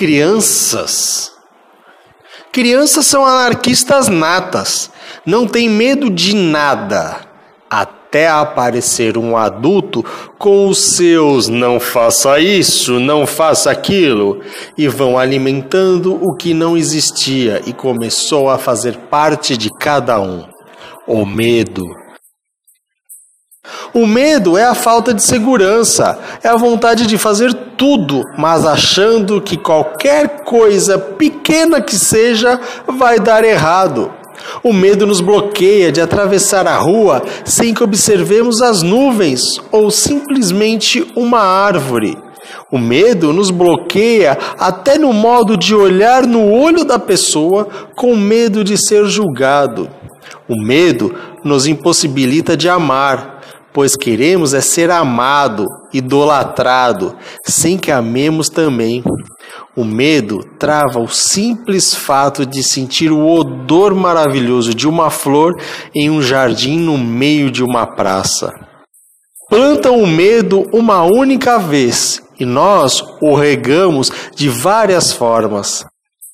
crianças. Crianças são anarquistas natas, não têm medo de nada, até aparecer um adulto com os seus não faça isso, não faça aquilo, e vão alimentando o que não existia e começou a fazer parte de cada um. O medo. O medo é a falta de segurança, é a vontade de fazer tudo, mas achando que qualquer coisa pequena que seja vai dar errado. O medo nos bloqueia de atravessar a rua sem que observemos as nuvens ou simplesmente uma árvore. O medo nos bloqueia até no modo de olhar no olho da pessoa com medo de ser julgado. O medo nos impossibilita de amar, pois queremos é ser amado, idolatrado, sem que amemos também. O medo trava o simples fato de sentir o odor maravilhoso de uma flor em um jardim no meio de uma praça. Plantam o medo uma única vez e nós o regamos de várias formas.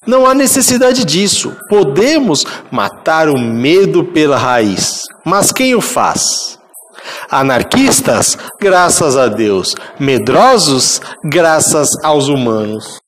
Não há necessidade disso. Podemos matar o medo pela raiz. Mas quem o faz? Anarquistas, graças a Deus. Medrosos, graças aos humanos.